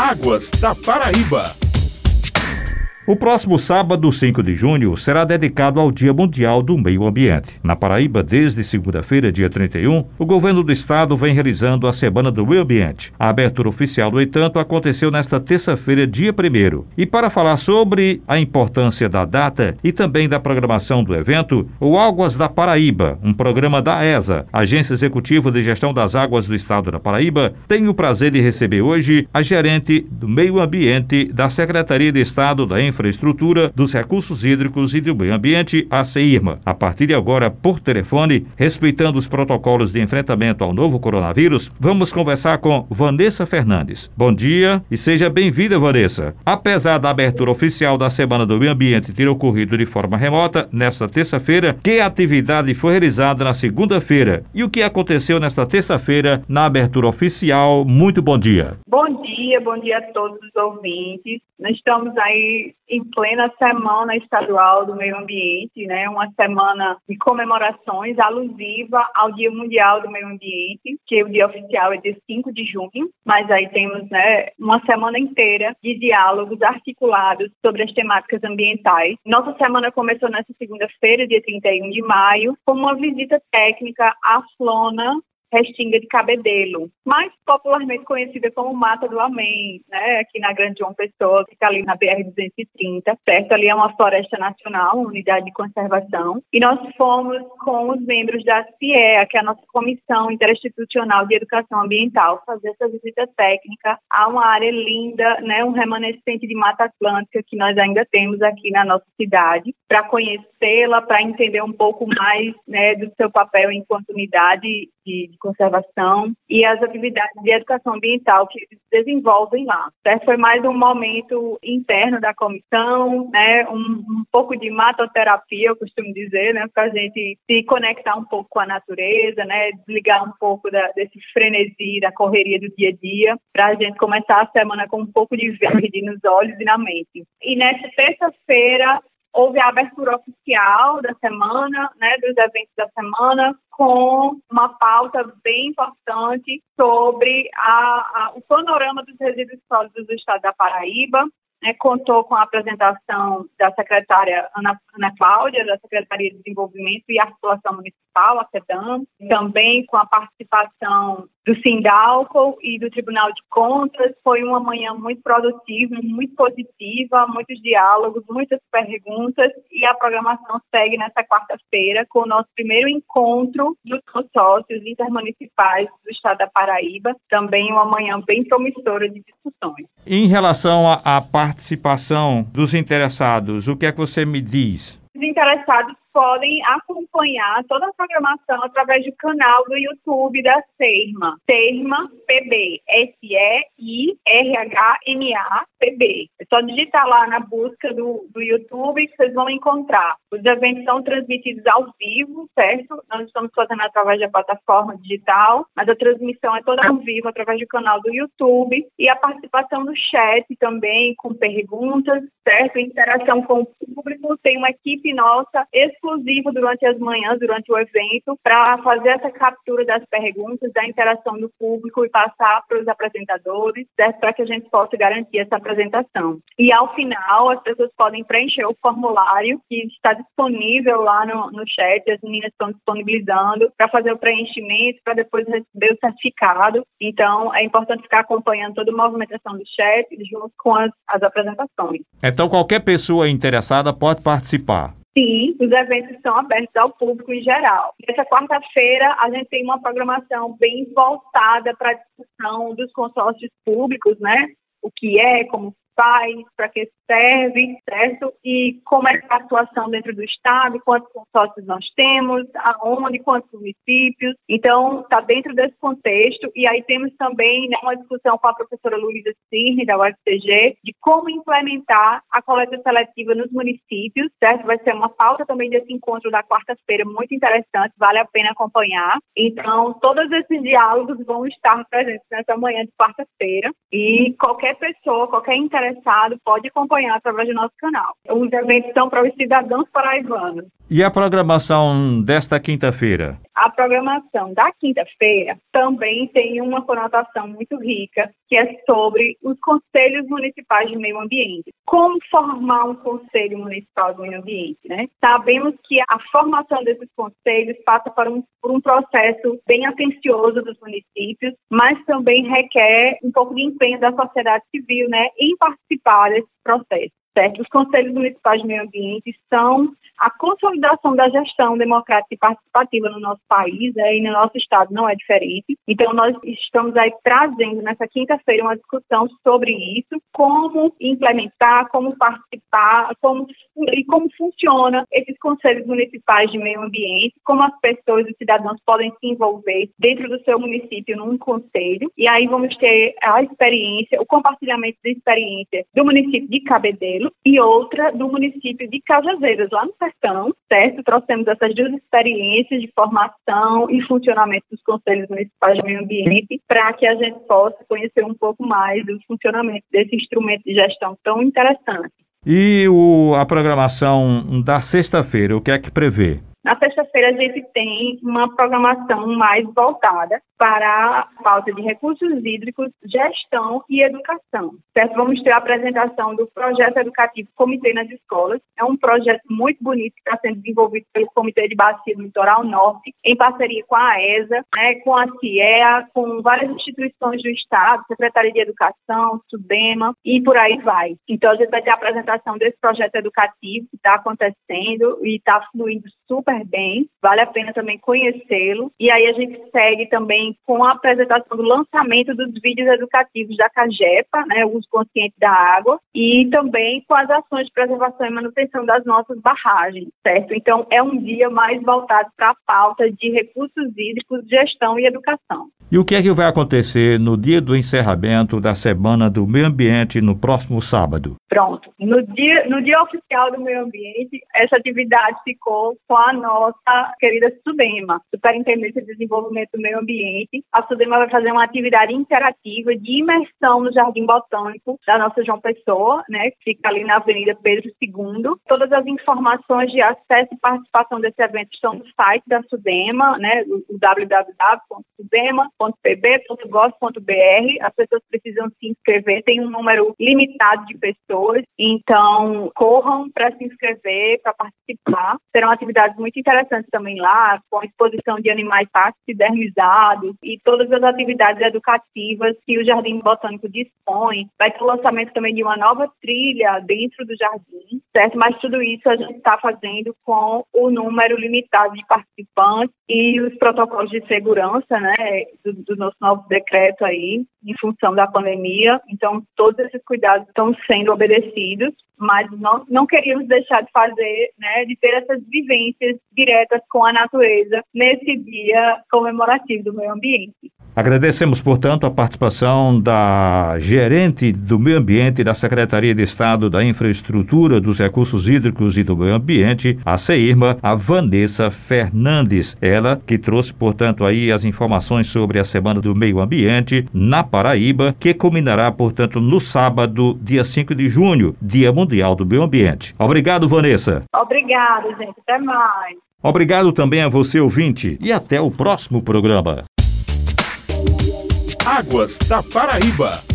Águas da Paraíba. O próximo sábado, 5 de junho, será dedicado ao Dia Mundial do Meio Ambiente. Na Paraíba, desde segunda-feira, dia 31, o governo do estado vem realizando a Semana do Meio Ambiente. A abertura oficial, no entanto, aconteceu nesta terça-feira, dia 1. E para falar sobre a importância da data e também da programação do evento, o Águas da Paraíba, um programa da ESA, Agência Executiva de Gestão das Águas do Estado da Paraíba, tem o prazer de receber hoje a gerente do Meio Ambiente da Secretaria de Estado da Infraestrutura Infraestrutura, dos Recursos Hídricos e do Meio Ambiente, a CIRMA. A partir de agora, por telefone, respeitando os protocolos de enfrentamento ao novo coronavírus, vamos conversar com Vanessa Fernandes. Bom dia e seja bem-vinda, Vanessa. Apesar da abertura oficial da Semana do Meio Ambiente ter ocorrido de forma remota, nesta terça-feira, que atividade foi realizada na segunda-feira e o que aconteceu nesta terça-feira na abertura oficial? Muito bom dia. Bom dia, bom dia a todos os ouvintes. Nós estamos aí em plena Semana Estadual do Meio Ambiente, né? Uma semana de comemorações alusiva ao Dia Mundial do Meio Ambiente, que o dia oficial é de 5 de junho, mas aí temos, né, uma semana inteira de diálogos articulados sobre as temáticas ambientais. Nossa semana começou nessa segunda-feira, dia 31 de maio, com uma visita técnica à Flona Restinga de Cabedelo, mais popularmente conhecida como Mata do Amém, né, aqui na Grande João Pessoa, que fica ali na BR-230, certo? Ali é uma floresta nacional, uma unidade de conservação, e nós fomos com os membros da CIEA, que é a nossa Comissão Interinstitucional de Educação Ambiental, fazer essa visita técnica a uma área linda, né, um remanescente de Mata Atlântica que nós ainda temos aqui na nossa cidade, para conhecê-la, para entender um pouco mais, né, do seu papel enquanto unidade de, de, conservação e as atividades de educação ambiental que eles desenvolvem lá. Certo? Foi mais um momento interno da comissão, né? um, um pouco de matoterapia, eu costumo dizer, né? para a gente se conectar um pouco com a natureza, né? desligar um pouco da, desse frenesi, da correria do dia a dia, para a gente começar a semana com um pouco de verde nos olhos e na mente. E nessa terça-feira, houve a abertura oficial da semana, né, dos eventos da semana, com uma pauta bem importante sobre a, a, o panorama dos resíduos sólidos do estado da Paraíba, né, contou com a apresentação da secretária Ana, Ana Cláudia, da Secretaria de Desenvolvimento e Articulação Municipal, a SEDAM, também com a participação do Sindalco e do Tribunal de Contas. Foi uma manhã muito produtiva, muito positiva, muitos diálogos, muitas perguntas e a programação segue nessa quarta-feira com o nosso primeiro encontro dos consórcios intermunicipais do Estado da Paraíba, também uma manhã bem promissora de discussões. Em relação à participação dos interessados, o que é que você me diz? Os interessados podem acompanhar toda a programação através do canal do YouTube da SEIRMA. SEIRMA PB. S-E-I-R-H-M-A PB. É só digitar lá na busca do, do YouTube que vocês vão encontrar. Os eventos são transmitidos ao vivo, certo? Nós estamos fazendo através da plataforma digital, mas a transmissão é toda ao vivo através do canal do YouTube e a participação no chat também com perguntas, certo? Interação com o público. Tem uma equipe nossa exclusiva durante as manhãs, durante o evento, para fazer essa captura das perguntas, da interação do público e passar para os apresentadores? Para que a gente possa garantir essa apresentação. E ao final, as pessoas podem preencher o formulário que está disponível lá no, no chat, as meninas estão disponibilizando para fazer o preenchimento, para depois receber o certificado. Então, é importante ficar acompanhando toda a movimentação do chat junto com as, as apresentações. Então, qualquer pessoa interessada pode participar. Sim, os eventos estão abertos ao público em geral. Nessa quarta-feira, a gente tem uma programação bem voltada para a discussão dos consórcios públicos, né? O que é, como faz, para que serve, certo? E como é a atuação dentro do Estado, quantos consórcios nós temos, aonde, quantos municípios. Então, está dentro desse contexto. E aí temos também né, uma discussão com a professora Luísa Cirne, da UFCG, de como implementar a coleta seletiva nos municípios, certo? Vai ser uma pauta também desse encontro da quarta-feira, muito interessante, vale a pena acompanhar. Então, todos esses diálogos vão estar presentes nessa manhã de quarta-feira. E qualquer pessoa, qualquer interessado, interessado pode acompanhar através do nosso canal. Os eventos são para os cidadãos paraibanos. E a programação desta quinta-feira? A programação da quinta-feira também tem uma conotação muito rica, que é sobre os conselhos municipais de meio ambiente. Como formar um conselho municipal de meio ambiente, né? Sabemos que a formação desses conselhos passa por um, por um processo bem atencioso dos municípios, mas também requer um pouco de empenho da sociedade civil, né, em participar desse processo. Certo? Os conselhos municipais de meio ambiente são a consolidação da gestão democrática e participativa no nosso país é, e no nosso estado não é diferente. Então, nós estamos aí trazendo nessa quinta-feira uma discussão sobre isso, como implementar, como participar, como e como funciona esses conselhos municipais de meio ambiente, como as pessoas e cidadãos podem se envolver dentro do seu município num conselho. E aí vamos ter a experiência, o compartilhamento de experiência do município de Cabedelo e outra do município de Cajazeiras, lá no sertão, certo? Trouxemos essas duas experiências de formação e funcionamento dos conselhos municipais de meio ambiente para que a gente possa conhecer um pouco mais do funcionamento desse instrumento de gestão tão interessante. E o, a programação da sexta-feira, o que é que prevê? Na sexta-feira, a gente tem uma programação mais voltada para a pauta de recursos hídricos, gestão e educação. Certo? Vamos ter a apresentação do projeto educativo Comitê nas Escolas. É um projeto muito bonito que está sendo desenvolvido pelo Comitê de Bacia do Litoral Norte, em parceria com a ESA, né, com a CIEA, com várias instituições do Estado, Secretaria de Educação, SUDEMA e por aí vai. Então, a gente vai ter a apresentação desse projeto educativo que está acontecendo e está fluindo super bem. Vale a pena também conhecê-lo. E aí a gente segue também com a apresentação do lançamento dos vídeos educativos da CAGEPA, né, o uso consciente da água, e também com as ações de preservação e manutenção das nossas barragens, certo? Então, é um dia mais voltado para a pauta de recursos hídricos, gestão e educação. E o que é que vai acontecer no dia do encerramento da Semana do Meio Ambiente no próximo sábado? Pronto. No dia, no dia oficial do meio ambiente, essa atividade ficou com a nossa querida SUDEMA, Superintendência de Desenvolvimento do Meio Ambiente. A SUDEMA vai fazer uma atividade interativa de imersão no Jardim Botânico da nossa João Pessoa, né, fica ali na Avenida Pedro II. Todas as informações de acesso e participação desse evento estão no site da SUDEMA, né, o www.sudema.pb.gov.br. As pessoas precisam se inscrever, tem um número limitado de pessoas. Então, corram para se inscrever, para participar. Serão atividades muito interessantes também lá, com a exposição de animais taxidermizados e todas as atividades educativas que o Jardim Botânico dispõe. Vai ter o lançamento também de uma nova trilha dentro do jardim, certo? Mas tudo isso a gente está fazendo com o número limitado de participantes e os protocolos de segurança, né, do, do nosso novo decreto aí, em função da pandemia. Então, todos esses cuidados estão sendo obedecidos, mas não, não queríamos deixar de fazer, né, de ter essas vivências diretas com a natureza nesse dia comemorativo do meio ambiente. Agradecemos, portanto, a participação da gerente do Meio Ambiente da Secretaria de Estado da Infraestrutura, dos Recursos Hídricos e do Meio Ambiente, a CEIRMA, a Vanessa Fernandes. Ela que trouxe, portanto, aí as informações sobre a Semana do Meio Ambiente na Paraíba, que culminará, portanto, no sábado, dia 5 de junho, Dia Mundial do Meio Ambiente. Obrigado, Vanessa. Obrigado, gente. Até mais. Obrigado também a você, ouvinte, e até o próximo programa. Águas da Paraíba.